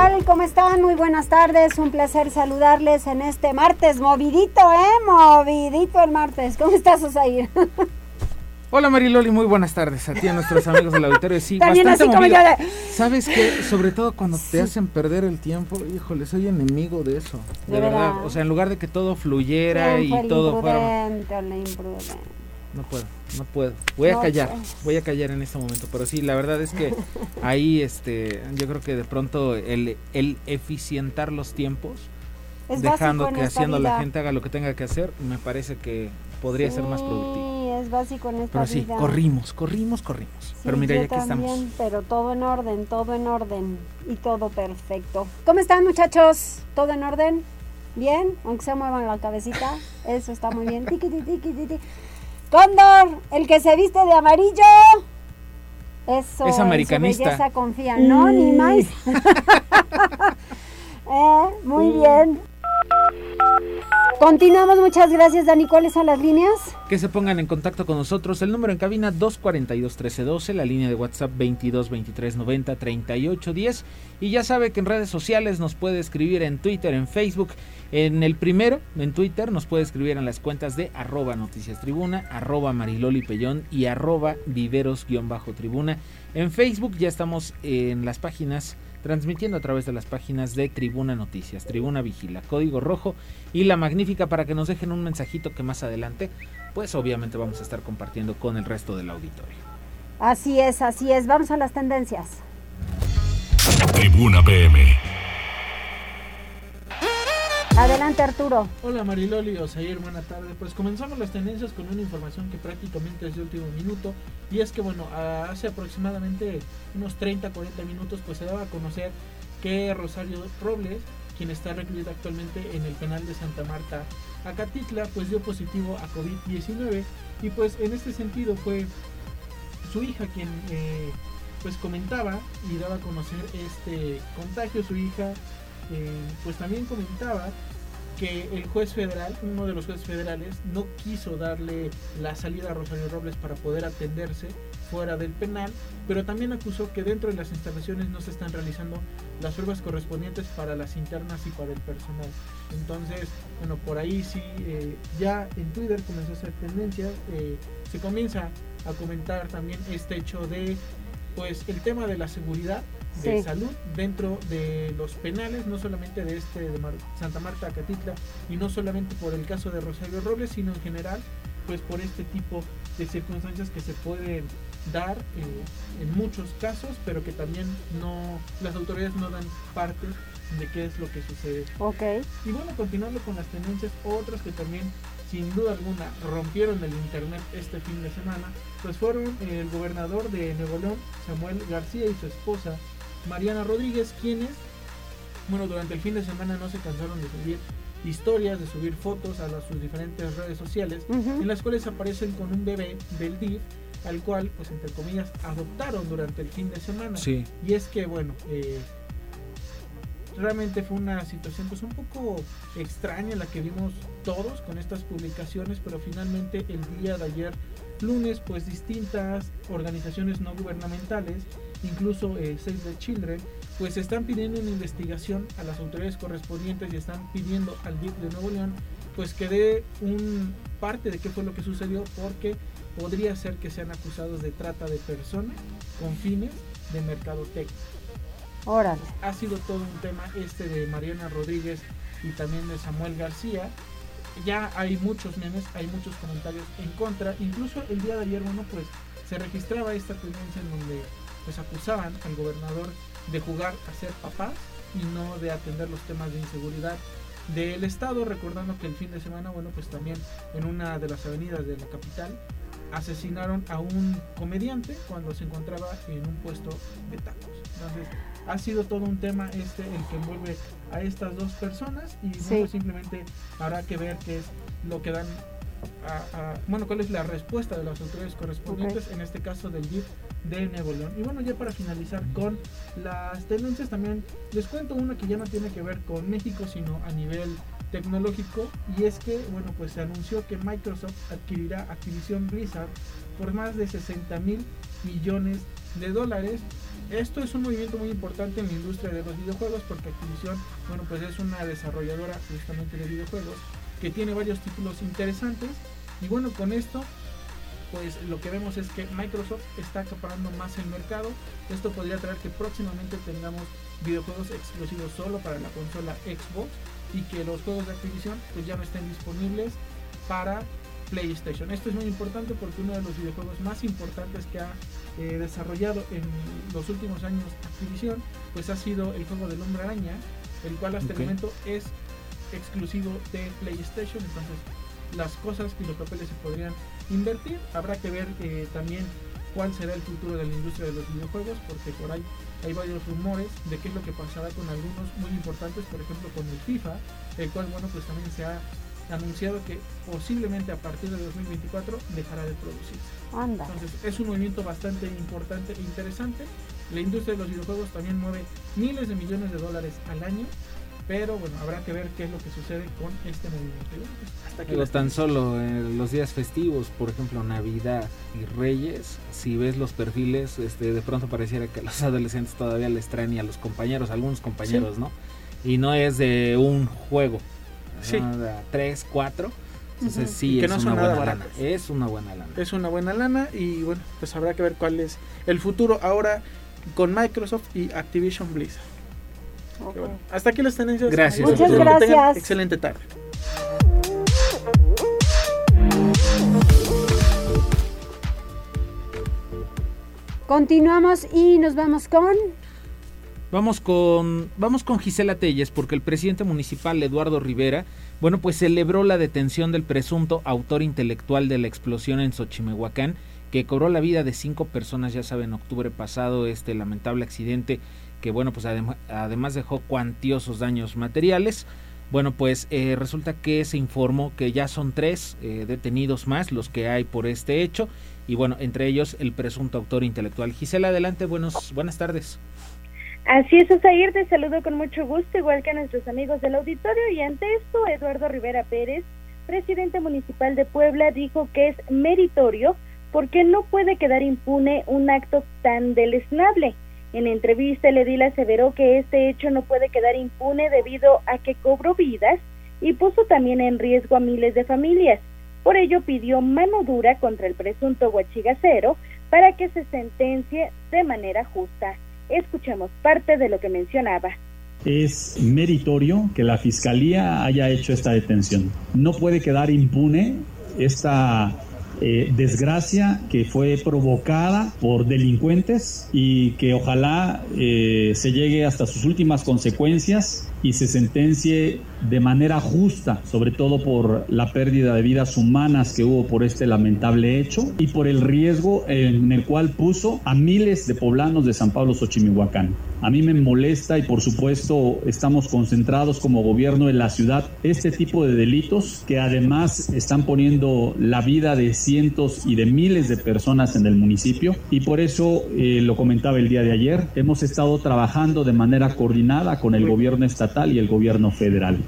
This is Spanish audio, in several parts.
Tal? ¿Cómo están? Muy buenas tardes. Un placer saludarles en este martes movidito, ¿eh? Movidito el martes. ¿Cómo estás, Osair? Hola Mariloli, muy buenas tardes a ti a nuestros amigos del auditorio. Sí, También bastante así como movido. yo de- ¿Sabes qué? Sobre todo cuando te hacen perder el tiempo, híjole, soy enemigo de eso. De, De verdad. verdad. O sea, en lugar de que todo fluyera ¿Quién fue y todo fuera... imprudente la imprudente? No puedo, no puedo. Voy a No, callar, voy a callar en este momento. Pero sí, la verdad es que ahí, este, yo creo que de pronto el, el eficientar los tiempos, Es dejando que haciendo la gente haga lo que tenga que hacer, me parece que podría ser más productivo. Sí, es básico en esta Pero sí, vida. corrimos, corrimos, corrimos. Sí, Pero mira, yo ya que estamos. Pero todo en orden, todo en orden y todo perfecto. ¿Cómo están, muchachos? ¿Todo en orden? ¿Bien? Aunque se muevan la cabecita. Eso está muy bien. Tiqui. Cóndor, el que se viste de amarillo. Eso. Es americanista. En su belleza confía. No, ni más. Eh, muy bien. Continuamos, muchas gracias, Dani. ¿Cuáles son las líneas? Que se pongan en contacto con nosotros. El número en cabina 242-1312, la línea de WhatsApp 22-23-90-38-10. Y ya sabe que en redes sociales nos puede escribir en Twitter, en Facebook. En el primero, en Twitter, nos puede escribir en las cuentas de arroba noticias tribuna, arroba mariloli pellón y arroba viveros-tribuna. En Facebook ya estamos en las páginas transmitiendo a través de las páginas de Tribuna Noticias, Tribuna Vigila, Código Rojo y La Magnífica para que nos dejen un mensajito que más adelante, pues obviamente vamos a estar compartiendo con el resto del auditorio. Así es, así es. Vamos a las tendencias. Tribuna PM. Adelante, Arturo. Hola Mariloli, Osair, buena tarde. Pues comenzamos las tendencias con una información que prácticamente es de último minuto y es que bueno, hace aproximadamente unos 30-40 minutos pues se daba a conocer que Rosario Robles, quien está recluida actualmente en el penal de Santa Marta, Acatitla, pues dio positivo a COVID-19 y pues en este sentido fue su hija quien eh, pues comentaba y daba a conocer este contagio, su hija eh, pues también comentaba que el juez federal, uno de los jueces federales, no quiso darle la salida a Rosario Robles para poder atenderse fuera del penal, pero también acusó que dentro de las instalaciones no se están realizando las pruebas correspondientes para las internas y para el personal. Entonces, bueno, por ahí sí, eh, ya en Twitter comenzó a ser tendencia, eh, se comienza a comentar también este hecho de, pues, el tema de la seguridad de Sí. salud dentro de los penales, no solamente de este de Mar- Santa Marta, Acatitla, y no solamente por el caso de Rosario Robles, sino en general, pues por este tipo de circunstancias que se pueden dar eh, en muchos casos, pero que también no las autoridades no dan parte de qué es lo que sucede. Ok. Y bueno, continuando con las tendencias, otras que también sin duda alguna rompieron el internet este fin de semana, pues fueron el gobernador de Nuevo León, Samuel García y su esposa Mariana Rodríguez, quienes, bueno, durante el fin de semana no se cansaron de subir historias, de subir fotos a las, sus diferentes redes sociales, Ujú. en las cuales aparecen con un bebé del DIF, al cual, pues entre comillas, adoptaron durante el fin de semana. Sí, Y es que, bueno, eh, realmente fue una situación pues un poco extraña la que vimos todos con estas publicaciones, pero finalmente el día de ayer, lunes, pues distintas organizaciones no gubernamentales, incluso eh, Save the Children, pues están pidiendo una investigación a las autoridades correspondientes y están pidiendo al DIF de Nuevo León pues que dé un parte de qué fue lo que sucedió porque podría ser que sean acusados de trata de personas con fines de mercadotecnia. Órale. Ha sido todo un tema este de Mariana Rodríguez y también de Samuel García. Ya hay muchos memes, hay muchos comentarios en contra. Incluso el día de ayer, bueno, pues se registraba esta tendencia en donde pues acusaban al gobernador de jugar a ser papás y no de atender los temas de inseguridad del estado, recordando que el fin de semana, bueno, pues también en una de las avenidas de la capital asesinaron a un comediante cuando se encontraba en un puesto de tacos. Entonces, ha sido todo un tema este el que envuelve a estas dos personas y simplemente habrá que ver qué es lo que dan bueno, cuál es la respuesta de las autoridades correspondientes, en este caso del DIF de Nuevo León. Y bueno, ya para finalizar con las tendencias, también les cuento una que ya no tiene que ver con México, sino a nivel tecnológico, y es que, bueno, pues se anunció que Microsoft adquirirá Activision Blizzard por más de 60 mil millones de dólares. Esto es un movimiento muy importante en la industria de los videojuegos porque Activision, bueno, pues es una desarrolladora justamente de videojuegos que tiene varios títulos interesantes. Y bueno, con esto, pues lo que vemos es que Microsoft está acaparando más el mercado. Esto podría traer que próximamente tengamos videojuegos exclusivos solo para la consola Xbox y que los juegos de Activision pues ya no estén disponibles para PlayStation. Esto es muy importante porque uno de los videojuegos más importantes que ha eh, desarrollado en los últimos años Activision pues ha sido el juego del Hombre Araña, el cual hasta el momento es exclusivo de PlayStation. Entonces, las cosas y los papeles se podrían invertir. Habrá que ver eh, también cuál será el futuro de la industria de los videojuegos, porque por ahí hay varios rumores de qué es lo que pasará con algunos muy importantes, por ejemplo con el FIFA, el cual, bueno, pues también se ha anunciado que posiblemente a partir de 2024 dejará de producir. Entonces, es un movimiento bastante importante e interesante. La industria de los videojuegos también mueve miles de millones de dólares al año pero bueno, habrá que ver qué es lo que sucede con este movimiento. Hasta que tan solo en los días festivos, por ejemplo Navidad y Reyes, si ves los perfiles, este, de pronto pareciera que los adolescentes todavía les traen y a los compañeros, algunos compañeros, ¿no? Y no es de un juego, sí. tres, cuatro. Entonces sí, es una buena lana. Es una buena lana. Es una buena lana y bueno, pues habrá que ver cuál es el futuro ahora con Microsoft y Activision Blizzard hasta aquí las tendencias. Gracias. Muchas gracias. Excelente tarde. Continuamos y nos vamos con Vamos con, vamos con Gisela Telles, porque el presidente municipal Eduardo Rivera, bueno, pues celebró la detención del presunto autor intelectual de la explosión en Xochimehuacán, que cobró la vida de cinco personas, ya saben, en octubre pasado, este lamentable accidente que bueno, pues además dejó cuantiosos daños materiales. Bueno, pues eh, resulta que se informó que ya son tres eh, detenidos más los que hay por este hecho y bueno, entre ellos el presunto autor intelectual. Gisela, adelante, buenos, buenas tardes. Así es, Osair, te saludo con mucho gusto, igual que a nuestros amigos del auditorio. Y ante esto, Eduardo Rivera Pérez, presidente municipal de Puebla, dijo que es meritorio porque no puede quedar impune un acto tan deleznable. En entrevista, el edil aseveró que este hecho no puede quedar impune debido a que cobró vidas y puso también en riesgo a miles de familias. Por ello pidió mano dura contra el presunto huachigacero para que se sentencie de manera justa. Escuchemos parte de lo que mencionaba. Es meritorio que la Fiscalía haya hecho esta detención. No puede quedar impune esta eh, desgracia que fue provocada por delincuentes y que ojalá eh, se llegue hasta sus últimas consecuencias y se sentencie de manera justa, sobre todo por la pérdida de vidas humanas que hubo por este lamentable hecho y por el riesgo en el cual puso a miles de poblanos de San Pablo Xochimihuacán. A mí me molesta y por supuesto estamos concentrados como gobierno en la ciudad este tipo de delitos que además están poniendo la vida de cientos y de miles de personas en el municipio y por eso eh, lo comentaba el día de ayer, hemos estado trabajando de manera coordinada con el gobierno estatal y el gobierno federal.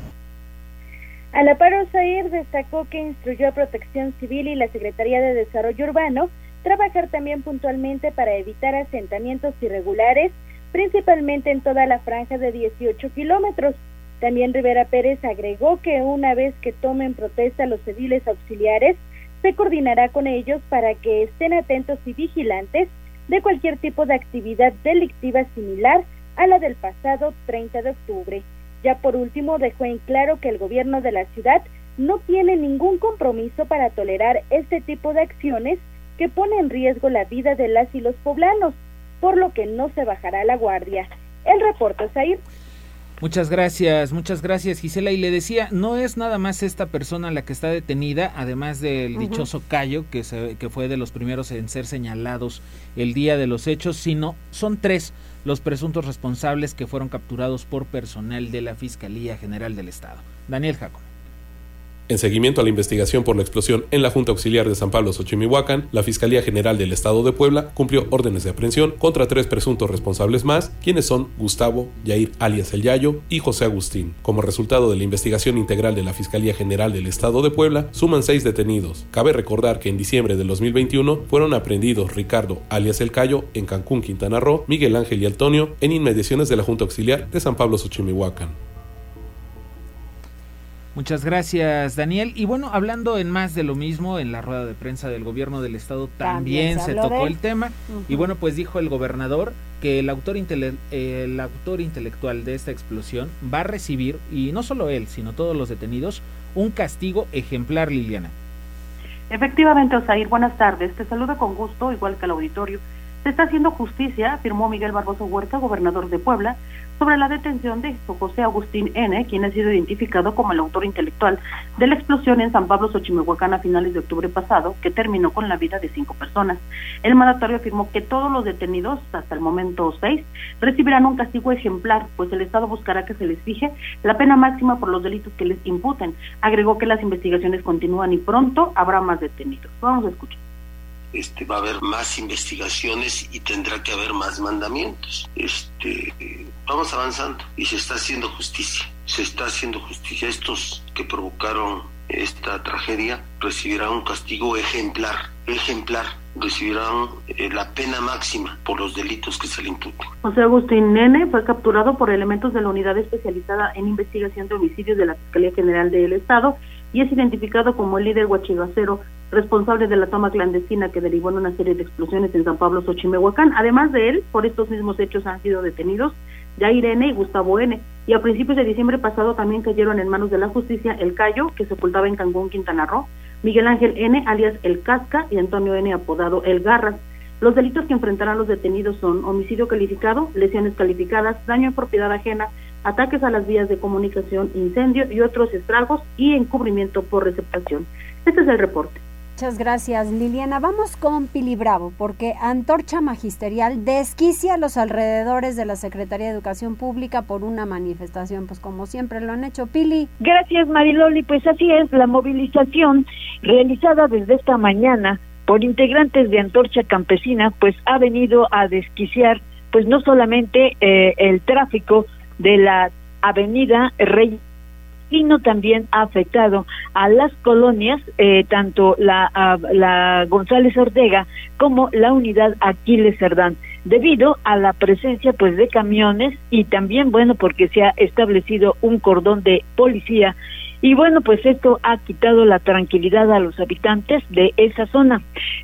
A la par, Osair destacó que instruyó a Protección Civil y la Secretaría de Desarrollo Urbano trabajar también puntualmente para evitar asentamientos irregulares principalmente en toda la franja de 18 kilómetros. También Rivera Pérez agregó que una vez que tomen protesta los civiles auxiliares, se coordinará con ellos para que estén atentos y vigilantes de cualquier tipo de actividad delictiva similar a la del pasado 30 de octubre. Ya por último dejó en claro que el gobierno de la ciudad no tiene ningún compromiso para tolerar este tipo de acciones que pone en riesgo la vida de las y los poblanos por lo que no se bajará la guardia. El reporte, Zair. Muchas gracias, muchas gracias Gisela. Y le decía, no es nada más esta persona la que está detenida, además del dichoso Cayo, que, se, que fue de los primeros en ser señalados el día de los hechos, sino son tres los presuntos responsables que fueron capturados por personal de la Fiscalía General del Estado. Daniel Jacob. En seguimiento a la investigación por la explosión en la Junta Auxiliar de San Pablo Xochimihuacán, la Fiscalía General del Estado de Puebla cumplió órdenes de aprehensión contra tres presuntos responsables más, quienes son Gustavo Yair alias El Yayo y José Agustín. Como resultado de la investigación integral de la Fiscalía General del Estado de Puebla, suman seis detenidos. Cabe recordar que en diciembre de 2021 fueron aprendidos Ricardo alias El Cayo en Cancún, Quintana Roo, Miguel Ángel y Antonio en inmediaciones de la Junta Auxiliar de San Pablo Xochimihuacán. Muchas gracias, Daniel. Y bueno, hablando en más de lo mismo, en la rueda de prensa del gobierno del estado también, se, tocó el tema. Y bueno, pues dijo el gobernador que el autor, el autor intelectual de esta explosión va a recibir, y no solo él, sino todos los detenidos, un castigo ejemplar, Liliana. Efectivamente, Osair, buenas tardes. Te saludo con gusto, igual que al auditorio. Se está haciendo justicia, afirmó Miguel Barboso Huerta, gobernador de Puebla, sobre la detención de José Agustín N., quien ha sido identificado como el autor intelectual de la explosión en San Pablo, Xochimehuacán a finales de octubre pasado, que terminó con la vida de cinco personas. El mandatario afirmó que todos los detenidos, hasta el momento seis, recibirán un castigo ejemplar, pues el Estado buscará que se les fije la pena máxima por los delitos que les imputen. Agregó que las investigaciones continúan y pronto habrá más detenidos. Vamos a escuchar este, va a haber más investigaciones y tendrá que haber más mandamientos. Este, vamos avanzando y se está haciendo justicia. Se está haciendo justicia. Estos que provocaron esta tragedia recibirán un castigo ejemplar, ejemplar. Recibirán eh, la pena máxima por los delitos que se le imputen. José Agustín Nene fue capturado por elementos de la unidad especializada en investigación de homicidios de la Fiscalía General del Estado y es identificado como el líder huachigacero responsable de la toma clandestina que derivó en una serie de explosiones en San Pablo, Xochimehuacán. Además de él, por estos mismos hechos han sido detenidos Jair N. y Gustavo N. Y a principios de diciembre pasado también cayeron en manos de la justicia El Cayo, que se ocultaba en Cancún, Quintana Roo, Miguel Ángel N., alias El Casca, y Antonio N., apodado El Garras. Los delitos que enfrentarán los detenidos son homicidio calificado, lesiones calificadas, daño en propiedad ajena, ataques a las vías de comunicación, incendio y otros estragos y encubrimiento por receptación. Este es el reporte. Muchas gracias, Liliana. Vamos con Pili Bravo, porque Antorcha Magisterial desquicia los alrededores de la Secretaría de Educación Pública por una manifestación, pues como siempre lo han hecho. Pili. Gracias, Mariloli. Pues así es, la movilización realizada desde esta mañana por integrantes de Antorcha Campesina, pues ha venido a desquiciar, pues no solamente eh, el tráfico de la avenida Rey sino también ha afectado a las colonias, eh, tanto la, González Ortega como la unidad Aquiles Cerdán debido a la presencia pues de camiones y también bueno porque se ha establecido un cordón de policía y bueno pues esto ha quitado la tranquilidad a los habitantes de esa zona.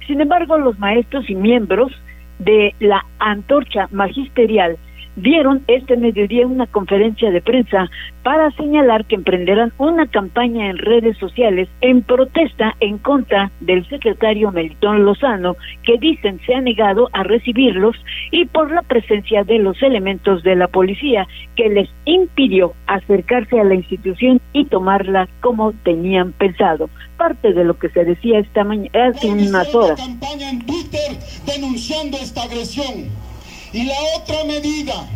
Sin embargo los maestros y miembros de la antorcha magisterial dieron este mediodía una conferencia de prensa para señalar que emprenderán una campaña en redes sociales en protesta en contra del secretario Melitón Lozano, que dicen se ha negado a recibirlos y por la presencia de los elementos de la policía que les impidió acercarse a la institución y tomarla como tenían pensado. Parte de lo que se decía esta mañana hace unas horas. Y la otra medida,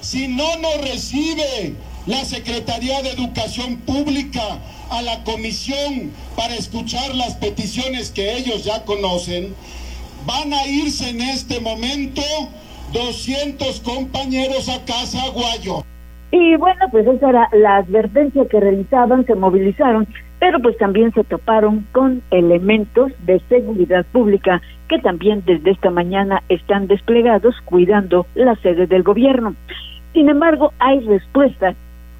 si no nos recibe la Secretaría de Educación Pública a la comisión para escuchar las peticiones que ellos ya conocen, van a irse en este momento 200 compañeros a Casa Guayo. Y bueno, pues esa era la advertencia que realizaban, se movilizaron, pero pues también se toparon con elementos de seguridad pública que también desde esta mañana están desplegados cuidando la sede del gobierno. Sin embargo, hay respuesta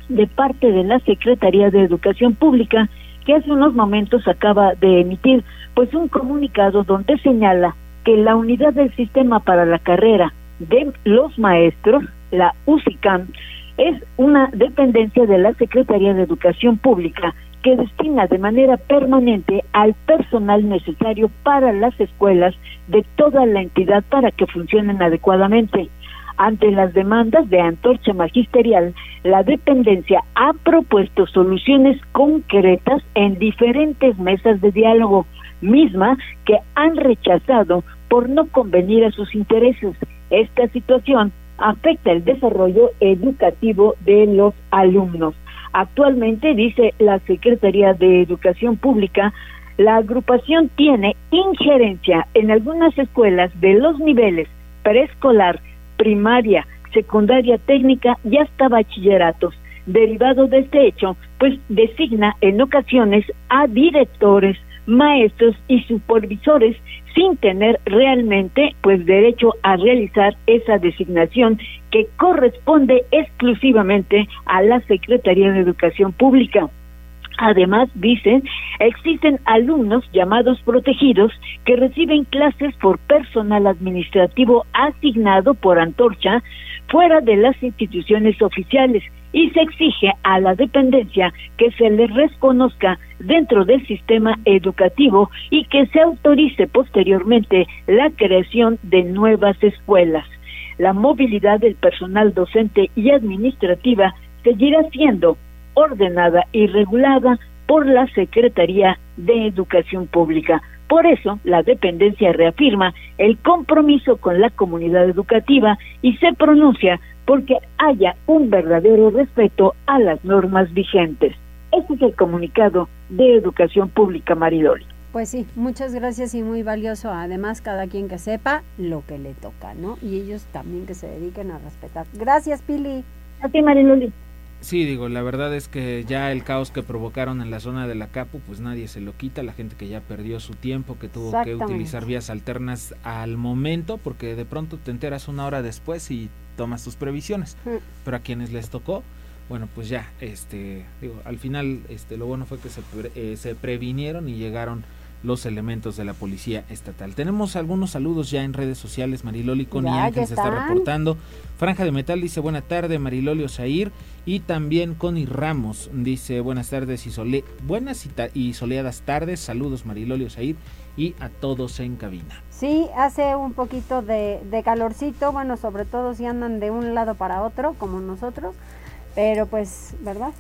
de parte de la Secretaría de Educación Pública que hace unos momentos acaba de emitir pues un comunicado donde señala que la unidad del sistema para la carrera de los maestros, la UCICAM, es una dependencia de la Secretaría de Educación Pública que destina de manera permanente al personal necesario para las escuelas de toda la entidad para que funcionen adecuadamente. Ante las demandas de antorcha magisterial, la dependencia ha propuesto soluciones concretas en diferentes mesas de diálogo, misma que han rechazado por no convenir a sus intereses. Esta situación afecta el desarrollo educativo de los alumnos. Actualmente, dice la Secretaría de Educación Pública, la agrupación tiene injerencia en algunas escuelas de los niveles preescolar, primaria, secundaria técnica y hasta bachilleratos. Derivado de este hecho, pues designa en ocasiones a directores, maestros y supervisores sin tener realmente pues derecho a realizar esa designación que corresponde exclusivamente a la Secretaría de Educación Pública. Además, dicen, existen alumnos llamados protegidos que reciben clases por personal administrativo asignado por Antorcha fuera de las instituciones oficiales y se exige a la dependencia que se les reconozca dentro del sistema educativo y que se autorice posteriormente la creación de nuevas escuelas. La movilidad del personal docente y administrativa seguirá siendo ordenada y regulada por la Secretaría de Educación Pública. Por eso, la dependencia reafirma el compromiso con la comunidad educativa y se pronuncia porque haya un verdadero respeto a las normas vigentes. Este es el comunicado de Educación Pública Maridoli. Pues sí, muchas gracias y muy valioso. Además, cada quien que sepa lo que le toca, ¿no? Y ellos también que se dediquen a respetar. Gracias, Pili. A ti, Mariloli. Sí, digo, la verdad es que ya el caos que provocaron en la zona de la Capu, pues nadie se lo quita, la gente que ya perdió su tiempo, que tuvo que utilizar vías alternas al momento, porque de pronto te enteras una hora después y tomas tus previsiones. Mm. Pero a quienes les tocó, bueno, pues ya, este, digo, al final, este, lo bueno fue que se, eh, se previnieron y llegaron los elementos de la policía estatal. Tenemos algunos saludos ya en redes sociales, Mariloli Connie Ángel se está reportando. Franja de Metal dice buena tarde, Mariloli Osair. Y también Connie Ramos dice buenas tardes y sole buenas y, soleadas tardes. Saludos Mariloli Osair y a todos en cabina. Sí, hace un poquito de, de calorcito, bueno, sobre todo si andan de un lado para otro, como nosotros. Pero pues, ¿verdad?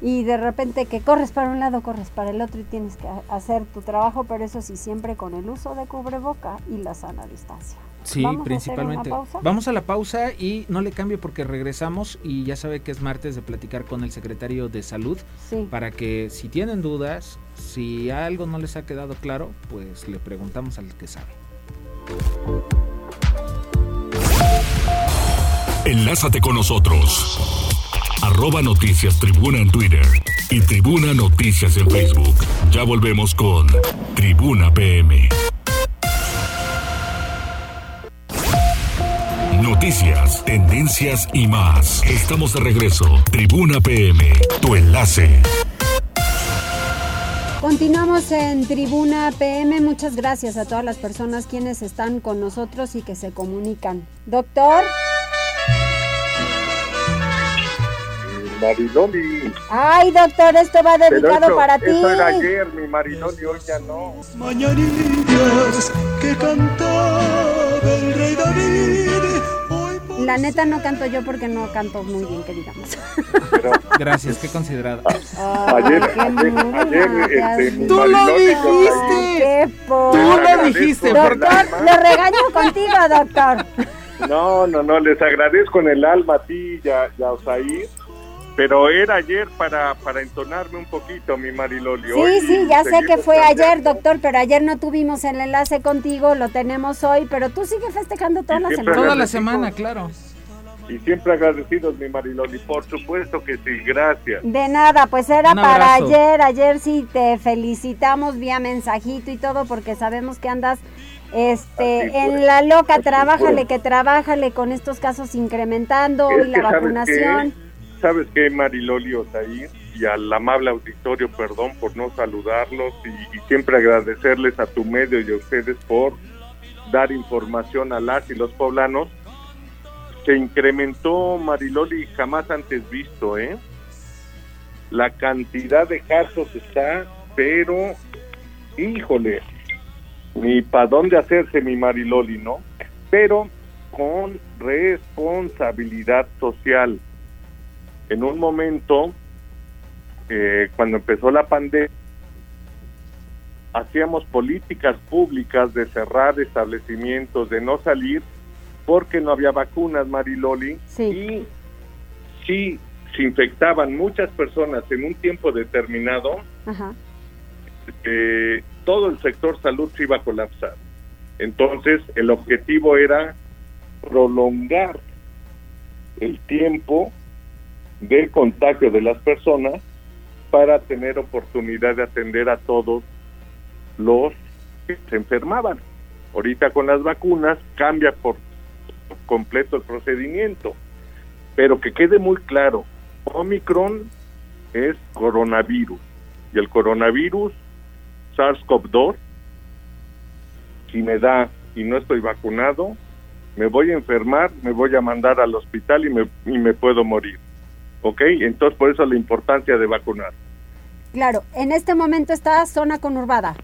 Y de repente que corres para un lado, corres para el otro y tienes que hacer tu trabajo, pero eso sí, siempre con el uso de cubreboca y la sana distancia. Sí, principalmente. Vamos a la pausa y no le cambie porque regresamos y ya sabe que es martes de platicar con el secretario de salud para que si tienen dudas, si algo no les ha quedado claro, pues le preguntamos al que sabe. Enlázate con nosotros arroba noticias tribuna en Twitter y tribuna noticias en Facebook. Ya volvemos con Tribuna PM. Noticias, tendencias y más. Estamos de regreso. Tribuna PM, tu enlace. Continuamos en Tribuna PM. Muchas gracias a todas las personas quienes están con nosotros y que se comunican. Doctor. Mariloli. Ay, doctor, esto va dedicado para ti. Eso era ayer, mi Mariloli, hoy ya no. Mañanitas que cantaba el rey David. La neta no canto yo porque no canto muy bien, que digamos. Gracias, qué considerado. ayer, ayer, este, Tú lo dijiste. Qué Tú lo dijiste. Doctor, le regaño contigo, doctor. No, no, no, les agradezco en el alma a ti y a, y a Osair pero era ayer para, para entonarme un poquito, mi Mariloli. Sí, sí, ya sé que fue ayer, doctor, pero ayer no tuvimos el enlace contigo, lo tenemos hoy, pero tú sigues festejando toda la semana. Toda la semana, claro. Y siempre agradecidos, mi Mariloli, por supuesto que sí, gracias. De nada, pues era para ayer, ayer sí te felicitamos vía mensajito y todo, porque sabemos que andas este en la loca, trabájale que trabájale con estos casos incrementando y la vacunación sabes qué, Mariloli Otair, y al amable auditorio, perdón por no saludarlos y, siempre agradecerles a tu medio y a ustedes por dar información a las y los poblanos. Se incrementó, Mariloli, jamás antes visto, ¿eh? La cantidad de casos está, pero, híjole, ni para dónde hacerse mi Mariloli, ¿no? Pero con responsabilidad social. En un momento, eh, cuando empezó la pandemia, hacíamos políticas públicas de cerrar establecimientos, de no salir, porque no había vacunas, Mariloli, y si se infectaban muchas personas en un tiempo determinado, eh, todo el sector salud se iba a colapsar. Entonces, el objetivo era prolongar el tiempo de contagio de las personas para tener oportunidad de atender a todos los que se enfermaban. Ahorita con las vacunas cambia por completo el procedimiento, pero que quede muy claro, Omicron es coronavirus y el coronavirus SARS-CoV-2, si me da y no estoy vacunado, me voy a enfermar, me voy a mandar al hospital y me, y me puedo morir. ¿Ok? Entonces por eso la importancia de vacunar. Claro, en este momento está zona conurbada.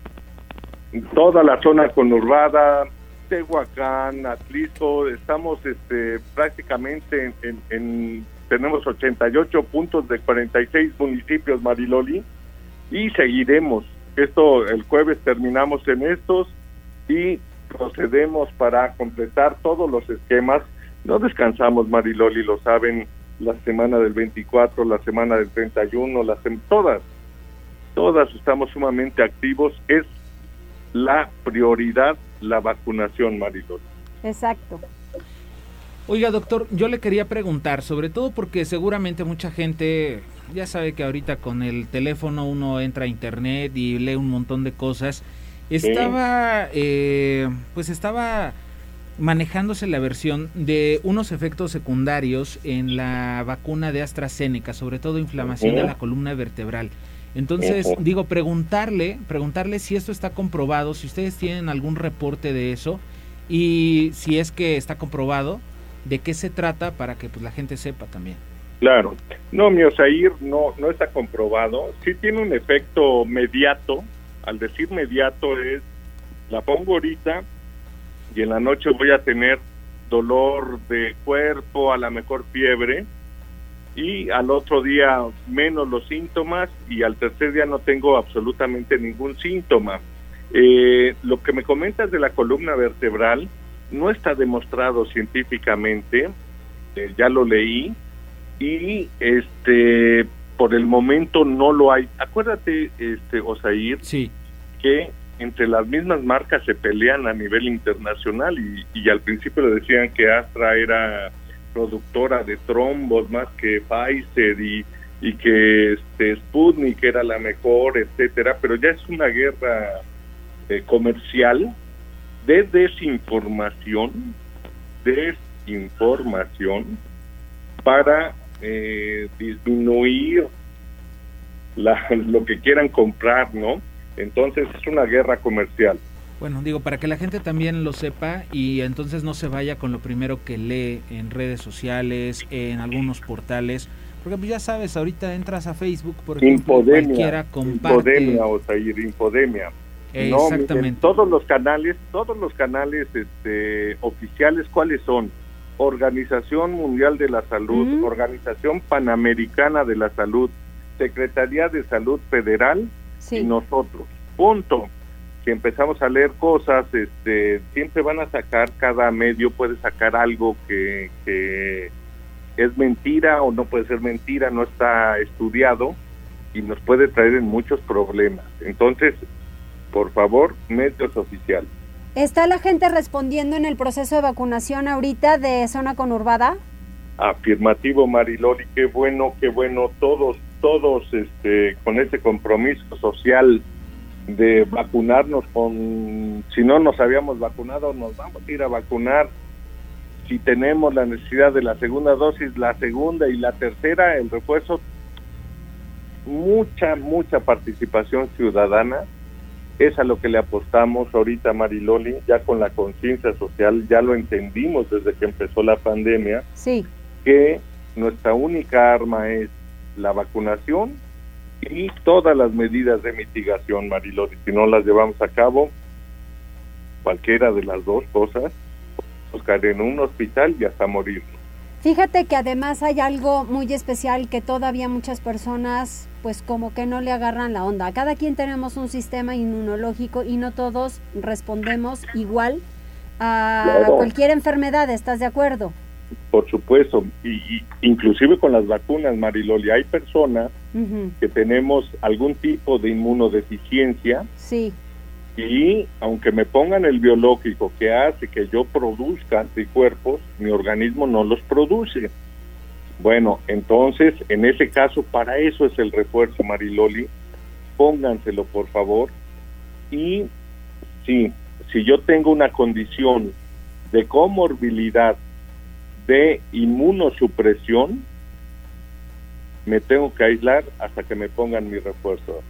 Toda la zona conurbada, Tehuacán, Atlisco, estamos este, prácticamente en, en, tenemos 88 puntos de 46 municipios, Mariloli, y seguiremos. Esto el jueves terminamos en estos y procedemos para completar todos los esquemas. No descansamos, Mariloli, lo saben, la semana del 24, la semana del 31, las todas, todas estamos sumamente activos. Es la prioridad la vacunación, Mariloli. Exacto. Oiga, doctor, yo le quería preguntar, sobre todo porque seguramente mucha gente ya sabe que ahorita con el teléfono uno entra a internet y lee un montón de cosas estaba, eh, pues estaba manejándose la versión de unos efectos secundarios en la vacuna de AstraZeneca, sobre todo inflamación de la columna vertebral. Entonces, digo, preguntarle, preguntarle si esto está comprobado, si ustedes tienen algún reporte de eso y si es que está comprobado, de qué se trata para que pues la gente sepa también. Claro. No, mi Osair no no está comprobado. Sí tiene un efecto mediato al decir inmediato es, la pongo ahorita y en la noche voy a tener dolor de cuerpo, a la mejor fiebre, y al otro día menos los síntomas y al tercer día no tengo absolutamente ningún síntoma. Eh, lo que me comentas de la columna vertebral no está demostrado científicamente, eh, ya lo leí, y este por el momento no lo hay. Acuérdate, este, Osair, sí. que entre las mismas marcas se pelean a nivel internacional y, y al principio le decían que Astra era productora de trombos más que Pfizer y, y que este Sputnik era la mejor, etcétera, pero ya es una guerra eh, comercial de desinformación, desinformación para eh, disminuir la, lo que quieran comprar, ¿no? Entonces es una guerra comercial. Bueno, digo, para que la gente también lo sepa y entonces no se vaya con lo primero que lee en redes sociales, en algunos portales, porque pues ya sabes, ahorita entras a Facebook, por ejemplo, cualquiera comparte... Infodemia, Osair, infodemia. Exactamente. todos los canales, todos los canales este, oficiales, ¿cuáles son? Organización Mundial de la Salud, Organización Panamericana de la Salud, Secretaría de Salud Federal y nosotros. Punto. Si empezamos a leer cosas, este, siempre van a sacar, cada medio puede sacar algo que, que es mentira o no puede ser mentira, no está estudiado y nos puede traer en muchos problemas. Entonces, por favor, medios oficiales. ¿Está la gente respondiendo en el proceso de vacunación ahorita de zona conurbada? Afirmativo, Mariloli, qué bueno, qué bueno, todos, todos este, con ese compromiso social de vacunarnos con, si no nos habíamos vacunado, nos vamos a ir a vacunar. Si tenemos la necesidad de la segunda dosis, la segunda y la tercera, el refuerzo, mucha, mucha participación ciudadana es a lo que le apostamos ahorita, Mariloli, ya con la conciencia social, ya lo entendimos desde que empezó la pandemia, sí. que nuestra única arma es la vacunación y todas las medidas de mitigación, Mariloli. Si no las llevamos a cabo, cualquiera de las dos cosas, caer en un hospital y hasta morir. Fíjate que además hay algo muy especial que todavía muchas personas pues como que no le agarran la onda. Cada quien tenemos un sistema inmunológico y no todos respondemos igual a cualquier enfermedad, ¿estás de acuerdo? Por supuesto, y, inclusive con las vacunas, Mariloli, hay personas que tenemos algún tipo de inmunodeficiencia. Sí. Y aunque me pongan el biológico que hace que yo produzca anticuerpos, mi organismo no los produce. Bueno, entonces, en ese caso, para eso es el refuerzo, Mariloli. Pónganselo, por favor. Y sí, si yo tengo una condición de comorbilidad de inmunosupresión, me tengo que aislar hasta que me pongan mi refuerzo.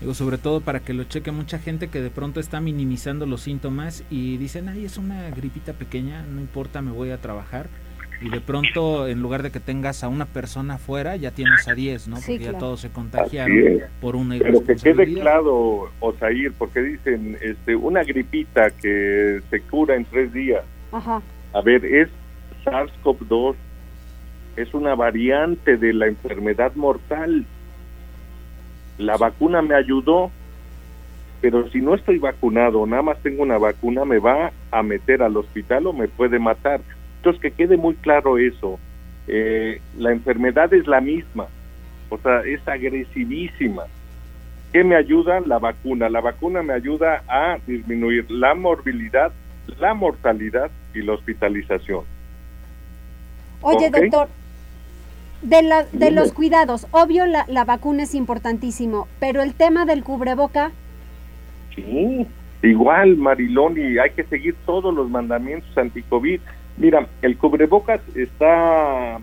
Digo, sobre todo para que lo cheque mucha gente que de pronto está minimizando los síntomas y dicen, ay, es una gripita pequeña, no importa, me voy a trabajar. Y de pronto, en lugar de que tengas a una persona afuera, ya tienes a 10, ¿no? Porque ya todos se contagiaron por una Pero que quede claro, Osair, porque dicen, este, una gripita que se cura en tres días. Ajá. A ver, es SARS-CoV-2, es una variante de la enfermedad mortal. La vacuna me ayudó, pero si no estoy vacunado, nada más tengo una vacuna, me va a meter al hospital o me puede matar. Entonces, que quede muy claro eso. Eh, la enfermedad es la misma, o sea, es agresivísima. ¿Qué me ayuda? La vacuna. La vacuna me ayuda a disminuir la morbilidad, la mortalidad y la hospitalización. Oye, doctor, de, la, de los cuidados, obvio la, la, vacuna es importantísimo, pero el tema del cubreboca. Sí, igual, Mariloni, hay que seguir todos los mandamientos anti-COVID. Mira, el cubrebocas está,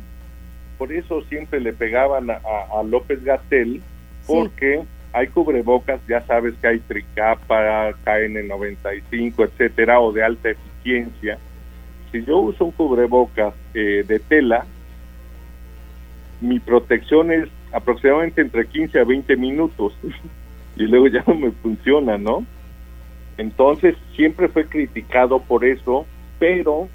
por eso siempre le pegaban a, a López Gatel, porque hay cubrebocas, ya sabes que hay Tricapa, KN95, etcétera, o de alta eficiencia. Si yo uso un cubrebocas eh, de tela, mi protección es aproximadamente entre 15 a 20 minutos y luego ya no me funciona, ¿no? Entonces siempre fue criticado por eso, pero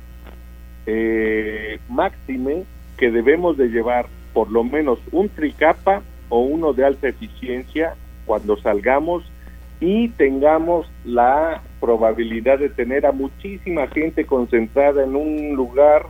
eh, máxime que debemos de llevar por lo menos un tricapa o uno de alta eficiencia cuando salgamos y tengamos la probabilidad de tener a muchísima gente concentrada en un lugar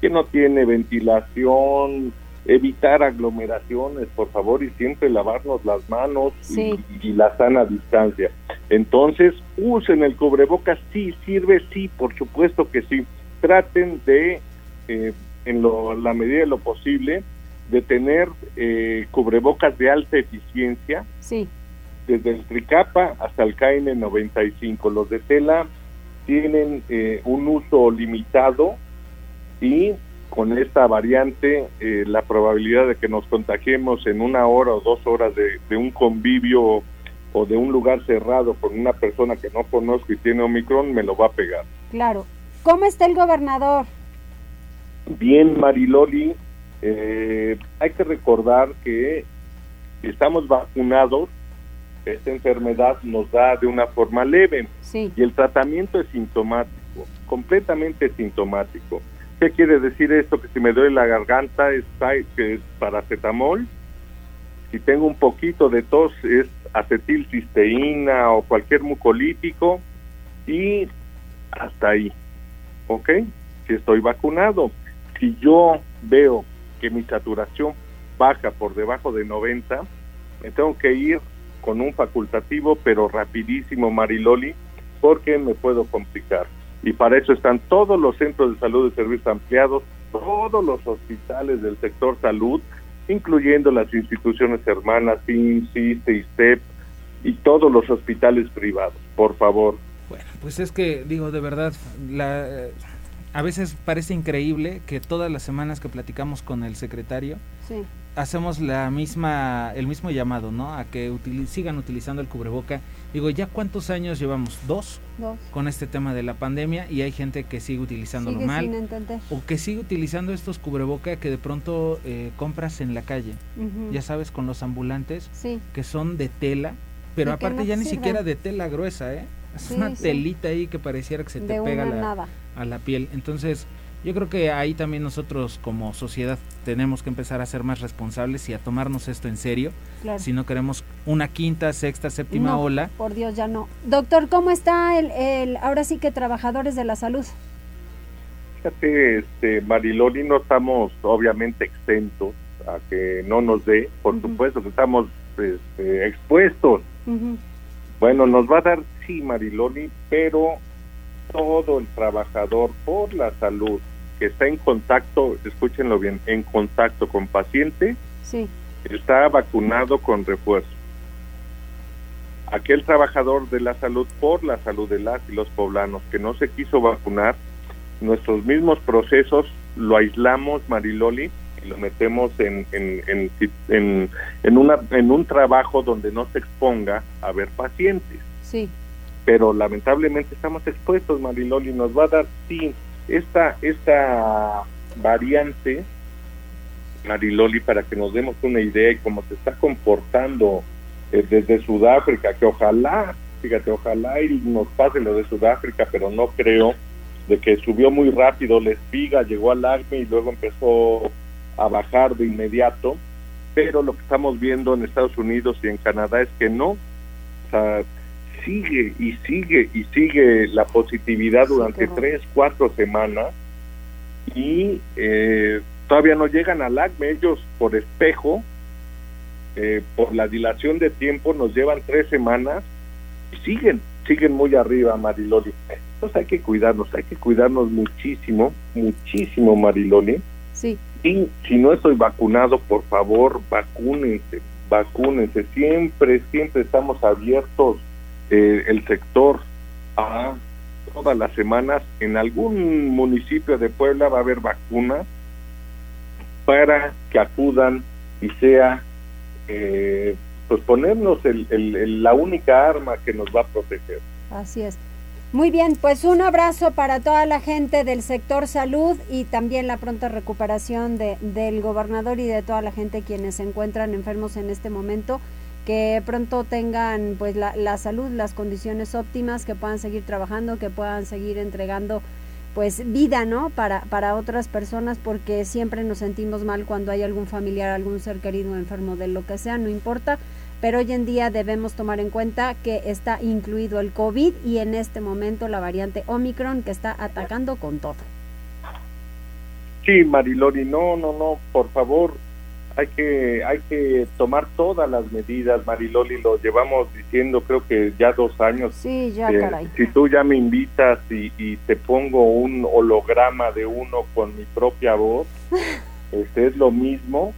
que no tiene ventilación, evitar aglomeraciones, por favor, y siempre lavarnos las manos y, la sana distancia. Entonces, usen el cubrebocas, sí, sirve, sí, por supuesto que sí. Traten de, eh, en la medida de lo posible, de tener eh, cubrebocas de alta eficiencia. Sí desde el Tricapa hasta el KN95. Los de tela tienen eh, un uso limitado y con esta variante eh, la probabilidad de que nos contagiemos en una hora o dos horas de, un convivio o de un lugar cerrado con una persona que no conozco y tiene Omicron me lo va a pegar. Claro. ¿Cómo está el gobernador? Bien, Mariloli. Eh, hay que recordar que estamos vacunados esta enfermedad nos da de una forma leve y el tratamiento es sintomático, completamente sintomático. ¿Qué quiere decir esto? Que si me duele la garganta es, que es paracetamol, si tengo un poquito de tos es acetilcisteína o cualquier mucolítico y hasta ahí, ¿ok? Si estoy vacunado. Si yo veo que mi saturación baja por debajo de 90, me tengo que ir con un facultativo, pero rapidísimo, Mariloli, porque me puedo complicar. Y para eso están todos los centros de salud de servicios ampliados, todos los hospitales del sector salud, incluyendo las instituciones hermanas, INSI, ISTEP y todos los hospitales privados, por favor. Bueno, pues es que digo de verdad, la, a veces parece increíble que todas las semanas que platicamos con el secretario, sí hacemos la misma el mismo llamado, ¿no? A que sigan utilizando el cubreboca. Digo, ¿ya cuántos años llevamos? ¿Dos? Con este tema de la pandemia y hay gente que sigue utilizándolo mal. o que sigue utilizando estos cubreboca que de pronto eh, compras en la calle. Ya sabes, con los ambulantes, que son de tela, pero aparte ya ni siquiera de tela gruesa, ¿eh? Es Sí, una sí. telita ahí que pareciera que se te De pega la- a la piel. Entonces, yo creo que ahí también nosotros como sociedad tenemos que empezar a ser más responsables y a tomarnos esto en serio. Claro. Si no queremos una quinta, sexta, séptima No, ola. Por Dios, ya no. Doctor, ¿cómo está el, el ahora sí que trabajadores de la salud? Fíjate, este, Mariloli, no estamos obviamente exentos a que no nos dé, por supuesto que estamos este, expuestos. Bueno, nos va a dar sí, Mariloli, pero todo el trabajador por la salud que está en contacto, escúchenlo bien, en contacto con paciente, Sí, está vacunado con refuerzo. Aquel trabajador de la salud por la salud de las y los poblanos que no se quiso vacunar, nuestros mismos procesos lo aislamos, Mariloli, y lo metemos en, en, en, en, en una, en un trabajo donde no se exponga a ver pacientes. sí. Pero lamentablemente estamos expuestos, Mariloli, nos va a dar, sí, esta, esta variante, Mariloli, para que nos demos una idea y cómo se está comportando eh, desde Sudáfrica, que ojalá, fíjate, ojalá y nos pase lo de Sudáfrica, pero no creo, de que subió muy rápido la espiga, llegó al ACME y luego empezó a bajar de inmediato, pero lo que estamos viendo en Estados Unidos y en Canadá es que no, o sea, sigue y sigue y sigue la positividad durante tres, cuatro semanas y eh, todavía no llegan al ACME, ellos por espejo, eh, por la dilación de tiempo nos llevan tres semanas y siguen, siguen muy arriba Mariloli. Entonces hay que cuidarnos, hay que cuidarnos muchísimo, muchísimo Mariloli. Sí. Y si no estoy vacunado, por favor, vacúnense, vacúnense. Siempre, siempre estamos abiertos eh, el sector a todas las semanas. En algún municipio de Puebla va a haber vacunas para que acudan y sea, eh, pues ponernos el, el- el- la única arma que nos va a proteger. Así es. Muy bien, pues un abrazo para toda la gente del sector salud y también la pronta recuperación de, del gobernador y de toda la gente quienes se encuentran enfermos en este momento, que pronto tengan pues la, la salud, las condiciones óptimas, que puedan seguir trabajando, que puedan seguir entregando pues vida, ¿no? Para, para otras personas, porque siempre nos sentimos mal cuando hay algún familiar, algún ser querido enfermo de lo que sea, no importa, pero hoy en día debemos tomar en cuenta que está incluido el COVID y en este momento la variante Omicron que está atacando con todo. Sí, Marilori, no, no, no, por favor, hay que, hay que tomar todas las medidas, Mariloli, lo llevamos diciendo creo que ya dos años. Sí, ya, Eh, caray. Si tú ya me invitas y, y te pongo un holograma de uno con mi propia voz, este es lo mismo,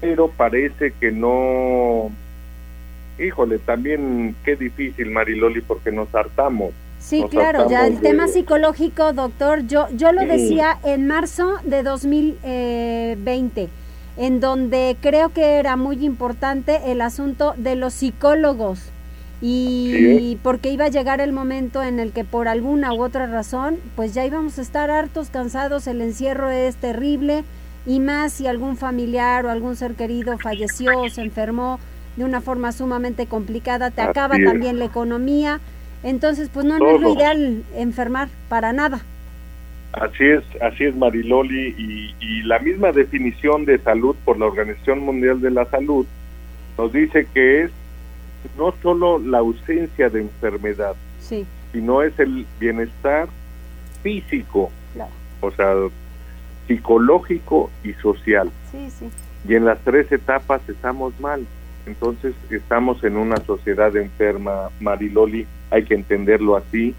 pero parece que no... Híjole, también qué difícil, Mariloli, porque nos hartamos. Sí, Nos claro, ya el de- tema psicológico, doctor, yo, yo lo Sí. decía en marzo de 2020, en donde creo que era muy importante el asunto de los psicólogos y Sí. porque iba a llegar el momento en el que por alguna u otra razón, pues ya íbamos a estar hartos, cansados, el encierro es terrible y más si algún familiar o algún ser querido falleció o se enfermó de una forma sumamente complicada, te Así acaba es. también la economía. Entonces, pues no, no es lo ideal enfermar para nada. Así es, así es Mariloli y, y la misma definición de salud por la Organización Mundial de la Salud nos dice que es no solo la ausencia de enfermedad, Sí, sino es el bienestar físico, claro. o sea, psicológico y social. Sí, sí. Y en las tres etapas estamos mal. Entonces estamos en una sociedad enferma, Mariloli, hay que entenderlo así,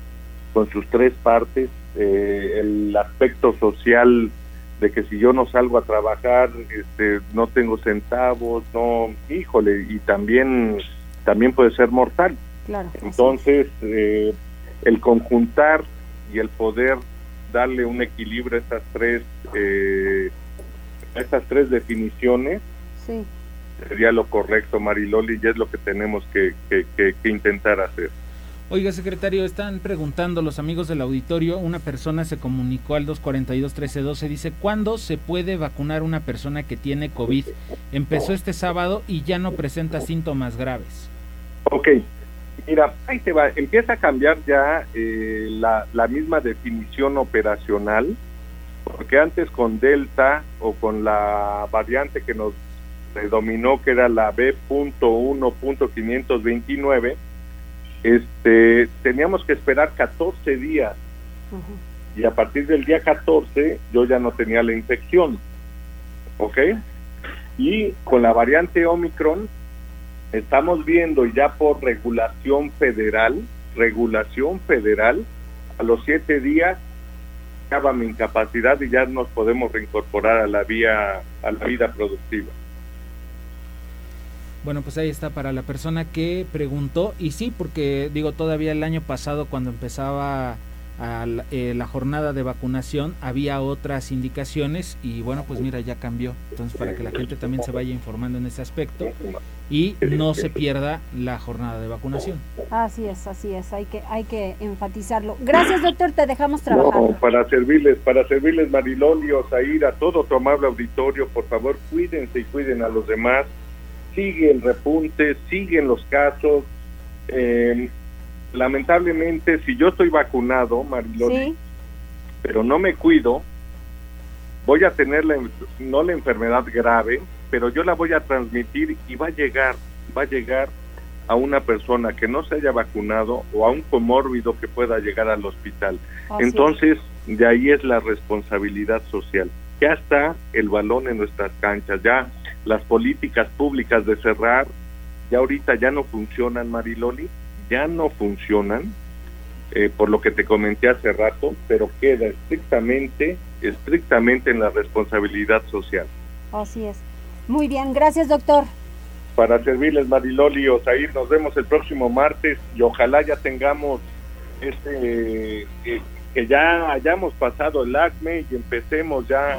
con sus tres partes, eh, el aspecto social de que si yo no salgo a trabajar, este, no tengo centavos, no, híjole, y también, también puede ser mortal. Claro. Entonces, eh, el conjuntar y el poder darle un equilibrio a estas tres, eh, a estas tres definiciones Sí. sería lo correcto, Mariloli, y es lo que tenemos que, que- que- que intentar hacer. Oiga, secretario, están preguntando los amigos del auditorio. Una persona se comunicó al 242-1312. Dice: ¿Cuándo se puede vacunar una persona que tiene COVID? Empezó este sábado y ya no presenta síntomas graves. Ok, Mira, ahí te va, empieza a cambiar ya eh, la, la misma definición operacional, porque antes con Delta o con la variante que nos predominó, que era la B.1.529, este, teníamos que esperar 14 días y a partir del día 14 yo ya no tenía la infección, ¿ok? Y con la variante Omicron estamos viendo ya por regulación federal, regulación federal, a los siete días acaba mi incapacidad y ya nos podemos reincorporar a la vía, a la vida productiva. Bueno, pues ahí está para la persona que preguntó. Y sí, porque digo, todavía el año pasado cuando empezaba eh, la jornada de vacunación había otras indicaciones y bueno, pues mira, ya cambió. Entonces, para que la gente también se vaya informando en ese aspecto y no se pierda la jornada de vacunación. Así es, así es, hay que hay que enfatizarlo. Gracias, doctor, te dejamos trabajar. para servirles, para servirles Marilón y Osair, a todo tu amable auditorio, por favor, cuídense y cuiden a los demás sigue el repunte, siguen los casos. Eh, lamentablemente, si yo estoy vacunado, Marilón, pero no me cuido, voy a tener la, no la enfermedad grave, pero yo la voy a transmitir y va a llegar, va a llegar a una persona que no se haya vacunado o a un comórbido que pueda llegar al hospital. Entonces, de ahí es la responsabilidad social. Ya está el balón en nuestras canchas, ya las políticas públicas de cerrar ya ahorita ya no funcionan, Mariloli, ya no funcionan, eh, por lo que te comenté hace rato, pero queda estrictamente, estrictamente en la responsabilidad social. Así es. Muy bien, gracias doctor. Para servirles, Mariloli Osair, nos vemos el próximo martes y ojalá ya tengamos este eh, que ya hayamos pasado el acme y empecemos ya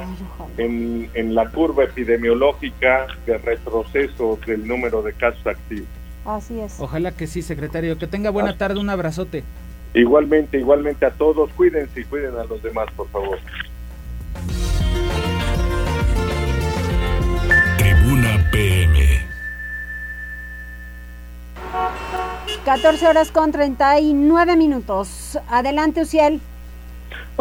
en, en la curva epidemiológica de retroceso del número de casos activos. Así es. Ojalá que sí, secretario. Que tenga buena tarde, un abrazote. Igualmente, igualmente a todos. Cuídense y cuiden a los demás, por favor. Tribuna PM. 14 horas con 39 minutos. Adelante, Uciel.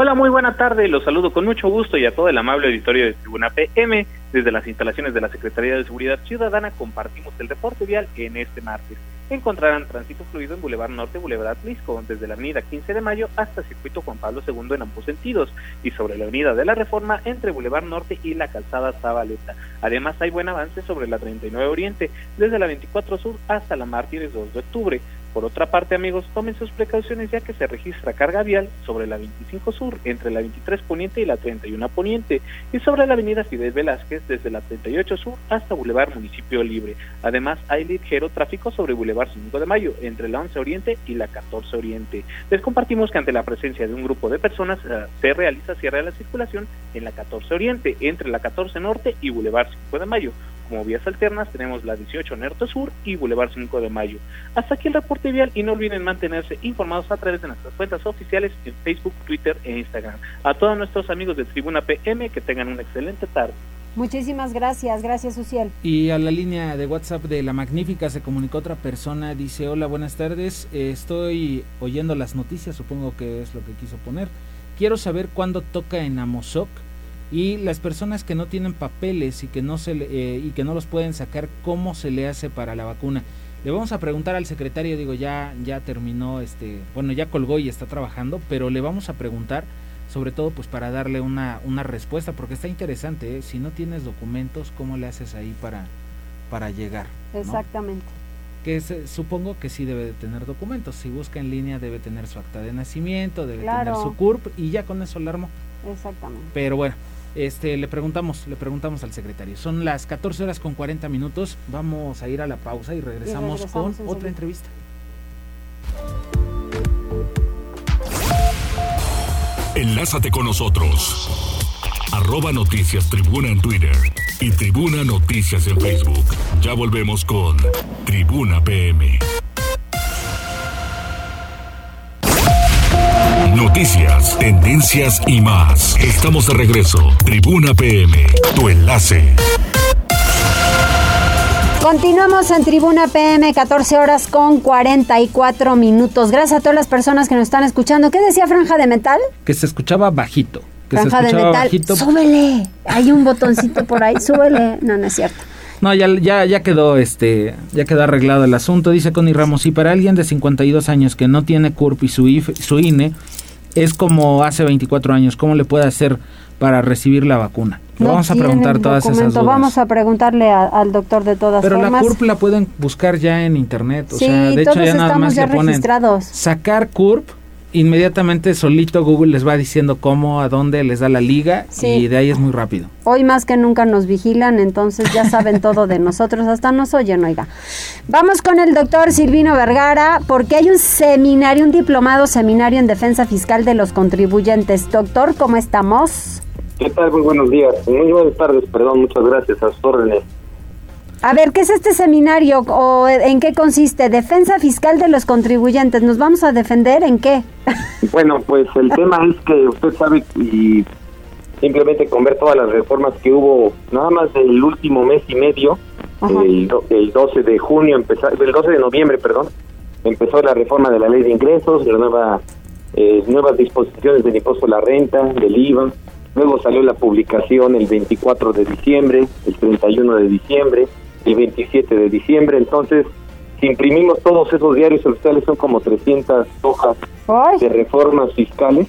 Hola, muy buena tarde. Los saludo con mucho gusto y a todo el amable auditorio de Tribuna PM. Desde las instalaciones de la Secretaría de Seguridad Ciudadana compartimos el reporte vial en este martes. Encontrarán tránsito fluido en Boulevard Norte, Boulevard Atlisco, desde la avenida 15 de Mayo hasta Circuito Juan Pablo II en ambos sentidos, y sobre la avenida de la Reforma entre Boulevard Norte y la calzada Zabaleta. Además hay buen avance sobre la 39 Oriente, desde la 24 Sur hasta la Mártires 2 de octubre. Por otra parte, amigos, tomen sus precauciones ya que se registra carga vial sobre la 25 Sur, entre la 23 Poniente y la 31 Poniente, y sobre la avenida Fidel Velázquez, desde la 38 Sur hasta Boulevard Municipio Libre. Además, hay ligero tráfico sobre Boulevard 5 de Mayo, entre la 11 Oriente y la 14 Oriente. Les compartimos que ante la presencia de un grupo de personas eh, se realiza cierre de la circulación en la 14 Oriente, entre la 14 Norte y Boulevard 5 de Mayo. Como vías alternas tenemos la 18 Norte Sur y Boulevard 5 de Mayo. Hasta aquí el reporte vial y no olviden mantenerse informados a través de nuestras cuentas oficiales en Facebook, Twitter e Instagram. A todos nuestros amigos de Tribuna PM que tengan una excelente tarde. Muchísimas gracias, gracias Uciel. Y a la línea de WhatsApp de La Magnífica se comunicó otra persona, dice, hola, buenas tardes, estoy oyendo las noticias, supongo que es lo que quiso poner. Quiero saber cuándo toca en Amozoc y las personas que no tienen papeles y que no se eh, y que no los pueden sacar cómo se le hace para la vacuna le vamos a preguntar al secretario digo ya ya terminó este bueno ya colgó y está trabajando pero le vamos a preguntar sobre todo pues para darle una, una respuesta porque está interesante ¿eh? si no tienes documentos cómo le haces ahí para para llegar exactamente. Que supongo que sí debe de tener documentos. Si busca en línea debe tener su acta de nacimiento debe tener su CURP y ya con eso le armó. Exactamente. Pero bueno este, le preguntamos, le preguntamos al secretario. Son las 14 horas con 40 minutos. Vamos a ir a la pausa y regresamos, con otra entrevista. Enlázate con nosotros. Arroba Noticias Tribuna en Twitter y Tribuna Noticias en Facebook. Ya volvemos con Tribuna PM. Noticias, tendencias y más. Estamos de regreso. Tribuna PM, tu enlace. Continuamos en Tribuna PM, 14 horas con 44 minutos. Gracias a todas las personas que nos están escuchando. ¿Qué decía Franja de Metal? Que se escuchaba bajito. Que Franja se de Metal. bajito. Súbele. Hay un botoncito por ahí. Súbele. No, no es cierto. No, ya, ya, ya quedó este, ya quedó arreglado el asunto, dice Connie Ramos, y para alguien de 52 años que no tiene CURP y su, IFE su INE, es como hace 24 años, ¿cómo le puede hacer para recibir la vacuna? No vamos a preguntar todas esas dudas. Vamos a preguntarle a- al doctor de todas Pero la. CURP la pueden buscar ya en internet, o sí, sea, de hecho ya nada estamos más ya le ponen registrados. sacar CURP, inmediatamente solito Google les va diciendo cómo, a dónde les da la liga Sí. y de ahí es muy rápido. Hoy más que nunca nos vigilan, entonces ya saben todo de nosotros, hasta nos oyen, oiga. Vamos con el doctor Silvino Vergara, porque hay un seminario, un diplomado seminario en defensa fiscal de los contribuyentes. Doctor, ¿cómo estamos? ¿Qué tal? Muy buenos días. Muy buenas tardes, perdón, muchas gracias. A sus órdenes. A ver, ¿qué es este seminario o en qué consiste? Defensa fiscal de los contribuyentes. ¿Nos vamos a defender en qué? Bueno, pues el tema es que usted sabe y simplemente con ver todas las reformas que hubo, nada más del último mes y medio, el, el 12 de junio, empezó, el 12 de noviembre, perdón, empezó la reforma de la ley de ingresos, la nueva, eh, nuevas disposiciones del impuesto a la renta, del IVA, luego salió la publicación el 24 de diciembre, el 31 de diciembre, el 27 de diciembre, entonces si imprimimos todos esos diarios oficiales son como 300 hojas de reformas fiscales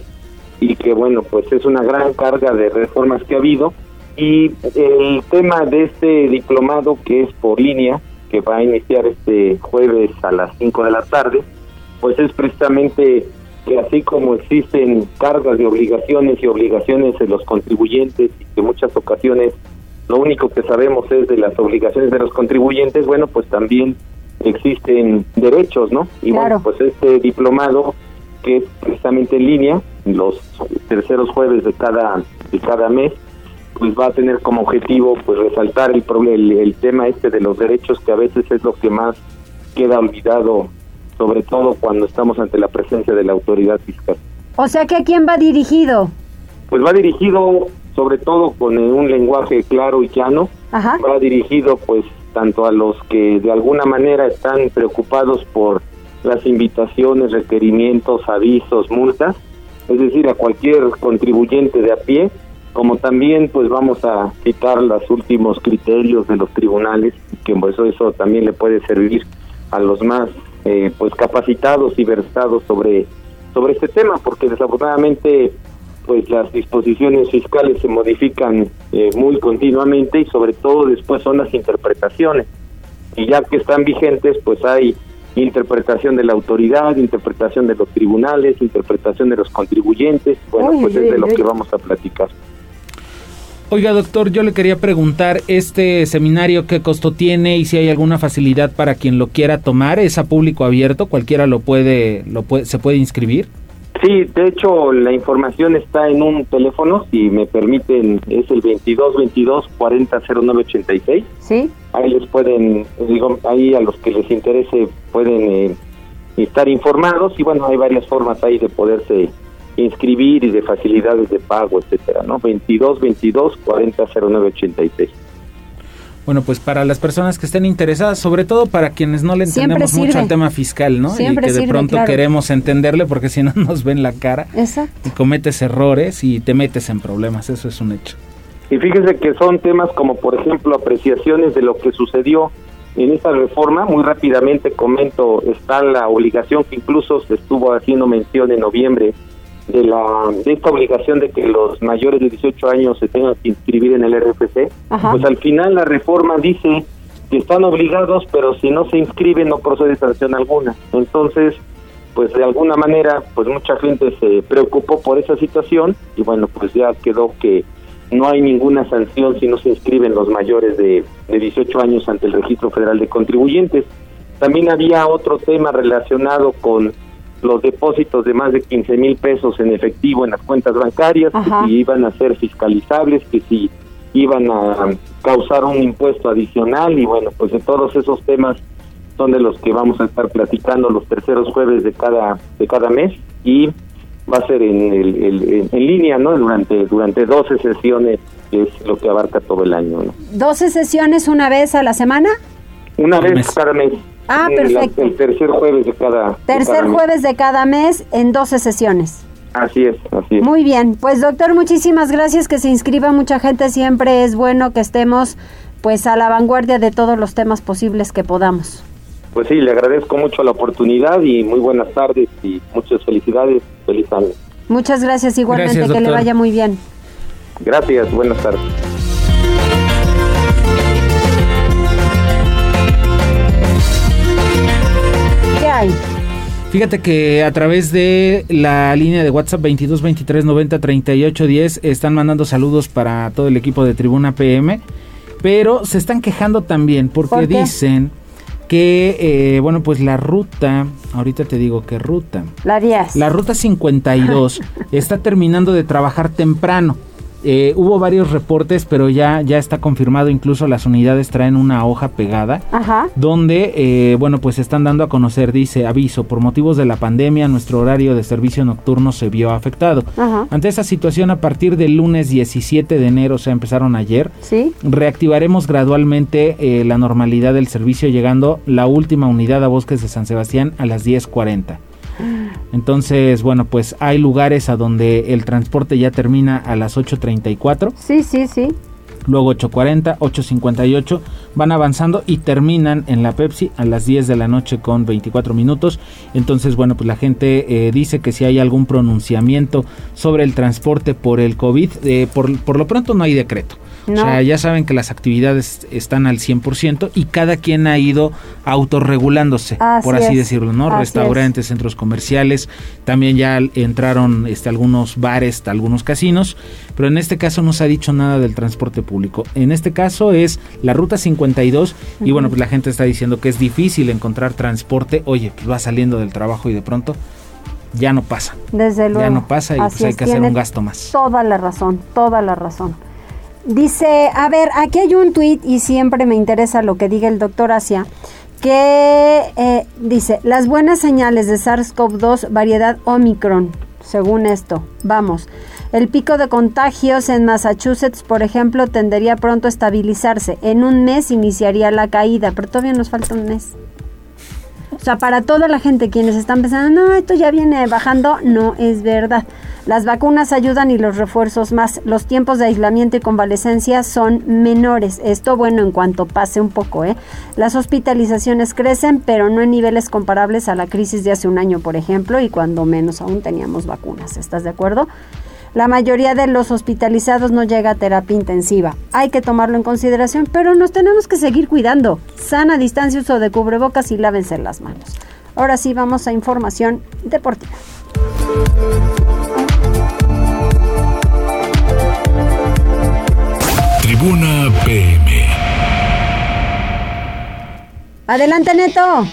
y que bueno pues es una gran carga de reformas que ha habido. Y el tema de este diplomado que es por línea que va a iniciar este jueves a las 5 de la tarde pues es precisamente que así como existen cargas de obligaciones y obligaciones de los contribuyentes y que en muchas ocasiones lo único que sabemos es de las obligaciones de los contribuyentes, bueno, pues también existen derechos, ¿no? Y bueno, pues este diplomado que es precisamente en línea, los terceros jueves de cada de cada mes, pues va a tener como objetivo pues resaltar el, proble- el, el tema este de los derechos que a veces es lo que más queda olvidado, sobre todo cuando estamos ante la presencia de la autoridad fiscal. O sea que a quién va dirigido. Pues va dirigido sobre todo con un lenguaje claro y llano, Ajá. va dirigido pues tanto a los que de alguna manera están preocupados por las invitaciones, requerimientos, avisos, multas, es decir, a cualquier contribuyente de a pie, como también pues vamos a citar los últimos criterios de los tribunales, que pues eso, eso también le puede servir a los más eh, pues capacitados y versados sobre sobre este tema, porque desafortunadamente pues las disposiciones fiscales se modifican eh, muy continuamente y sobre todo después son las interpretaciones. Y ya que están vigentes, pues hay interpretación de la autoridad, interpretación de los tribunales, interpretación de los contribuyentes. Bueno, pues es de lo que vamos a platicar. Oiga, doctor, yo le quería preguntar, ¿este seminario qué costo tiene y si hay alguna facilidad para quien lo quiera tomar? ¿Es a público abierto? ¿Cualquiera lo puede, lo puede, se puede inscribir? Sí, de hecho la información está en un teléfono, si me permiten, es el 2222 400986. Sí. Ahí les pueden, digo, ahí a los que les interese pueden eh, estar informados y bueno, hay varias formas ahí de poderse inscribir y de facilidades de pago, etcétera, ¿no? 2222 400986. Bueno, pues para las personas que estén interesadas, sobre todo para quienes no le entendemos mucho al tema fiscal, ¿no? Siempre y que de sirve, pronto claro. queremos entenderle porque si no nos ven la cara Exacto. y cometes errores y te metes en problemas, eso es un hecho. Y fíjese que son temas como, por ejemplo, apreciaciones de lo que sucedió en esta reforma. Muy rápidamente comento, está la obligación que incluso se estuvo haciendo mención en noviembre de la de esta obligación de que los mayores de 18 años se tengan que inscribir en el RFC. Ajá. Pues al final la reforma dice que están obligados, pero si no se inscriben no procede sanción alguna. Entonces, pues de alguna manera, pues mucha gente se preocupó por esa situación y bueno, pues ya quedó que no hay ninguna sanción si no se inscriben los mayores de, de 18 años ante el Registro Federal de Contribuyentes. También había otro tema relacionado con los depósitos de más de 15 mil pesos en efectivo en las cuentas bancarias, Ajá. que si iban a ser fiscalizables, que si iban a causar un impuesto adicional y bueno, pues de todos esos temas son de los que vamos a estar platicando los terceros jueves de cada de cada mes y va a ser en, el- en línea, ¿no? Durante durante 12 sesiones, que es lo que abarca todo el año, ¿no? 12 sesiones una vez a la semana. Una vez cada mes. Ah, perfecto. el tercer jueves de cada Tercer jueves de cada mes en 12 sesiones. Así es, así es. Muy bien, pues doctor, muchísimas gracias que se inscriba mucha gente, siempre es bueno que estemos pues a la vanguardia de todos los temas posibles que podamos. Pues sí, le agradezco mucho la oportunidad y muy buenas tardes y muchas felicidades, feliz año. Muchas gracias igualmente, que le vaya muy bien. Gracias, buenas tardes. Hay? Fíjate que a través de la línea de WhatsApp 22 23 90 38 10 están mandando saludos para todo el equipo de Tribuna PM, pero se están quejando también porque dicen que, eh, bueno, pues la ruta, ahorita te digo qué ruta. La 10. La ruta 52 está terminando de trabajar temprano. Eh, hubo varios reportes, pero ya, ya está confirmado, incluso las unidades traen una hoja pegada, donde, eh, bueno, pues están dando a conocer, dice, aviso, por motivos de la pandemia, nuestro horario de servicio nocturno se vio afectado. Ante esa situación, a partir del lunes 17 de enero, o sea, empezaron ayer, ¿Sí? reactivaremos gradualmente eh, la normalidad del servicio, llegando la última unidad a Bosques de San Sebastián a las 10.40. Entonces, bueno, pues hay lugares a donde el transporte ya termina a las 8.34. Sí, sí, sí. Luego 8.40, 8.58, van avanzando y terminan en la Pepsi a las 10 de la noche con 24 minutos. Entonces, bueno, pues la gente eh, dice que si hay algún pronunciamiento sobre el transporte por el COVID, eh, por, por lo pronto no hay decreto. O sea, ya saben que las actividades están al 100% y cada quien ha ido autorregulándose, por así decirlo, ¿no? Restaurantes, centros comerciales, también ya entraron este, algunos bares, algunos casinos, pero en este caso no se ha dicho nada del transporte público. En este caso es la ruta 52 y bueno, pues la gente está diciendo que es difícil encontrar transporte. Oye, pues va saliendo del trabajo y de pronto ya no pasa. Desde luego. Ya no pasa y pues hay que hacer un gasto más. Toda la razón, toda la razón. Dice, a ver, aquí hay un tuit y siempre me interesa lo que diga el doctor Asia, que eh, dice, las buenas señales de SARS-CoV-2 variedad Omicron, según esto, vamos, el pico de contagios en Massachusetts, por ejemplo, tendería pronto a estabilizarse, en un mes iniciaría la caída, pero todavía nos falta un mes. O sea, para toda la gente quienes están pensando, no, esto ya viene bajando, no es verdad. Las vacunas ayudan y los refuerzos más. Los tiempos de aislamiento y convalecencia son menores. Esto, bueno, en cuanto pase un poco, ¿eh? Las hospitalizaciones crecen, pero no en niveles comparables a la crisis de hace un año, por ejemplo, y cuando menos aún teníamos vacunas. ¿Estás de acuerdo? La mayoría de los hospitalizados no llega a terapia intensiva. Hay que tomarlo en consideración, pero nos tenemos que seguir cuidando. Sana distancia, uso de cubrebocas y lávense las manos. Ahora sí, vamos a información deportiva. Tribuna PM. Adelante, Neto.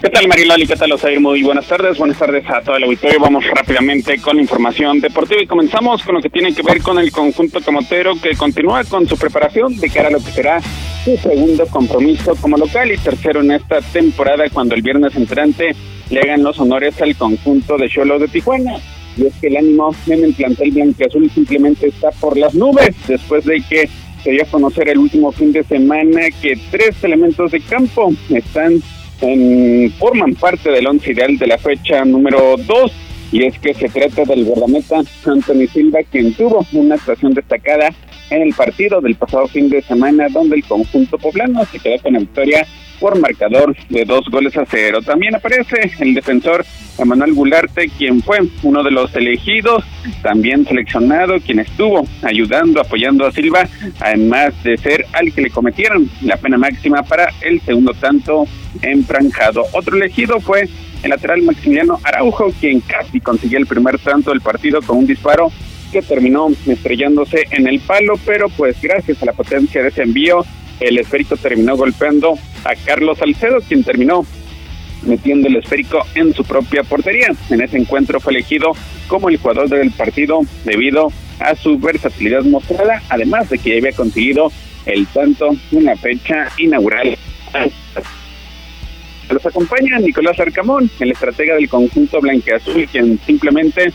¿Qué tal Mariloli? ¿Qué tal Osair? Muy buenas tardes, buenas tardes a todo el auditorio. Vamos rápidamente con información deportiva y comenzamos con lo que tiene que ver con el conjunto camotero que continúa con su preparación de cara a lo que será su segundo compromiso como local y tercero en esta temporada cuando el viernes entrante le hagan los honores al conjunto de Cholo de Tijuana. Y es que el ánimo en el plantel blanqueazul simplemente está por las nubes después de que se dio a conocer el último fin de semana que tres elementos de campo están forman parte del once ideal de la fecha número 2 y es que se trata del guardameta Anthony Silva quien tuvo una actuación destacada en el partido del pasado fin de semana donde el conjunto poblano se quedó con la victoria por marcador de dos goles a cero. También aparece el defensor Emanuel Gularte, quien fue uno de los elegidos, también seleccionado, quien estuvo ayudando, apoyando a Silva, además de ser al que le cometieron la pena máxima para el segundo tanto enfranjado. Otro elegido fue el lateral Maximiliano Araujo, quien casi consiguió el primer tanto del partido con un disparo que terminó estrellándose en el palo, pero pues gracias a la potencia de ese envío, el esférico terminó golpeando a Carlos Salcedo, quien terminó metiendo el esférico en su propia portería. En ese encuentro fue elegido como el jugador del partido debido a su versatilidad mostrada, además de que había conseguido el tanto en la fecha inaugural. Los acompaña Nicolás Arcamón, el estratega del conjunto blanqueazul, quien simplemente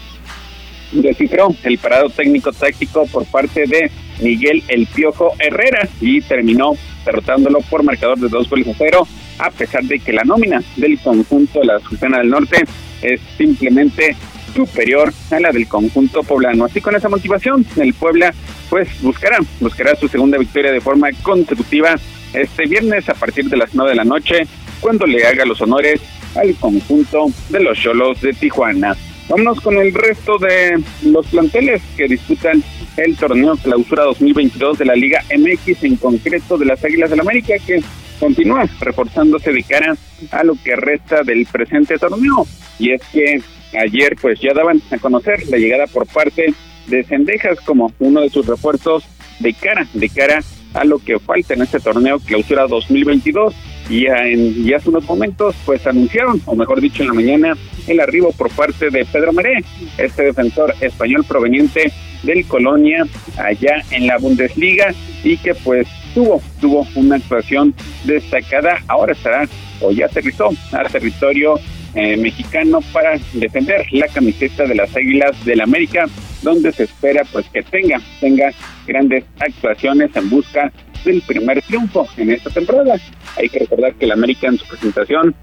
descifró el parado técnico táctico por parte de Miguel El Piojo Herrera y terminó derrotándolo por marcador de dos goles a cero, a pesar de que la nómina del conjunto de la Sultana del Norte es simplemente superior a la del conjunto poblano. Así con esa motivación, el Puebla pues buscará, buscará su segunda victoria de forma consecutiva este viernes a partir de las nueve de la noche, cuando le haga los honores al conjunto de los Cholos de Tijuana. Vámonos con el resto de los planteles que disputan el torneo Clausura 2022 de la Liga MX, en concreto de las Águilas del América, que continúa reforzándose de cara a lo que resta del presente torneo. Y es que ayer pues ya daban a conocer la llegada por parte de Cendejas como uno de sus refuerzos de cara, de cara a lo que falta en este torneo Clausura 2022 y ya, en, ya hace unos momentos pues anunciaron, o mejor dicho en la mañana, el arribo por parte de Pedro Meré, este defensor español proveniente del Colonia allá en la Bundesliga y que pues tuvo, tuvo una actuación destacada, ahora estará o ya aterrizó a territorio eh, mexicano para defender la camiseta de las Águilas del América, donde se espera pues que tenga, tenga grandes actuaciones en busca del primer triunfo en esta temporada. Hay que recordar que el América en su presentación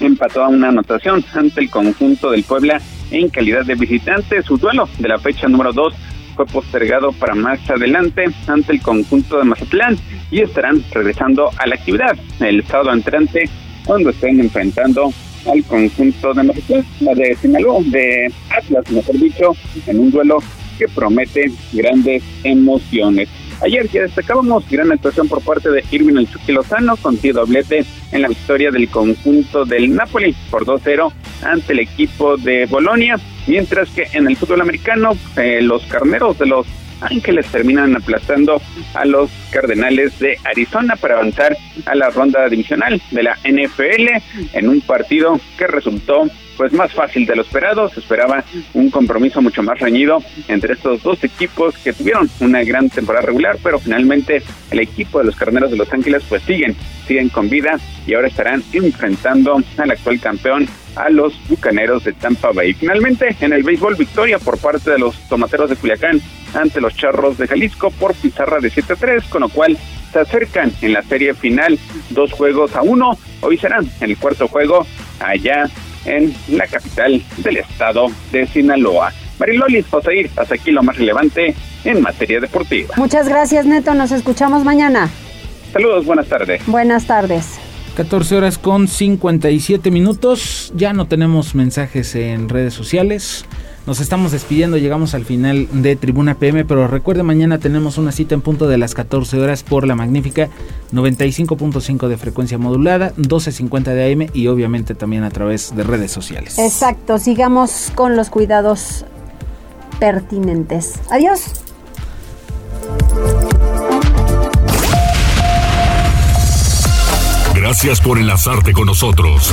empató a una anotación ante el conjunto del Puebla en calidad de visitante. Su duelo de la fecha número 2 fue postergado para más adelante ante el conjunto de Mazatlán y estarán regresando a la actividad el sábado entrante cuando estén enfrentando al conjunto de Mazatlán, la de Sinaloa, de Atlas, mejor dicho, en un duelo que promete grandes emociones. Ayer ya destacábamos gran actuación por parte de Irving El Chucky Lozano, con doblete en la victoria del conjunto del Napoli por 2-0 ante el equipo de Bolonia, mientras que en el fútbol americano eh, los carneros de los Ángeles terminan aplastando a los Cardenales de Arizona para avanzar a la ronda divisional de la NFL en un partido que resultó pues más fácil de lo esperado. Se esperaba un compromiso mucho más reñido entre estos dos equipos que tuvieron una gran temporada regular, pero finalmente el equipo de los Carneros de Los Ángeles pues siguen, siguen con vida y ahora estarán enfrentando al actual campeón a los Bucaneros de Tampa Bay. Finalmente, en el béisbol, victoria por parte de los Tomateros de Culiacán ante los Charros de Jalisco por pizarra de 7-3, con lo cual se acercan en la serie final dos juegos a uno. Hoy serán el cuarto juego allá en la capital del estado de Sinaloa. Mariloli, Joseir, hasta aquí lo más relevante en materia deportiva. Muchas gracias, Neto. Nos escuchamos mañana. Saludos, buenas tardes. Buenas tardes. 14 horas con 57 minutos. Ya no tenemos mensajes en redes sociales. Nos estamos despidiendo, llegamos al final de Tribuna PM, pero recuerde mañana tenemos una cita en punto de las 14 horas por la magnífica 95.5 de frecuencia modulada, 12.50 de AM y obviamente también a través de redes sociales. Exacto, sigamos con los cuidados pertinentes. Adiós. Gracias por enlazarte con nosotros.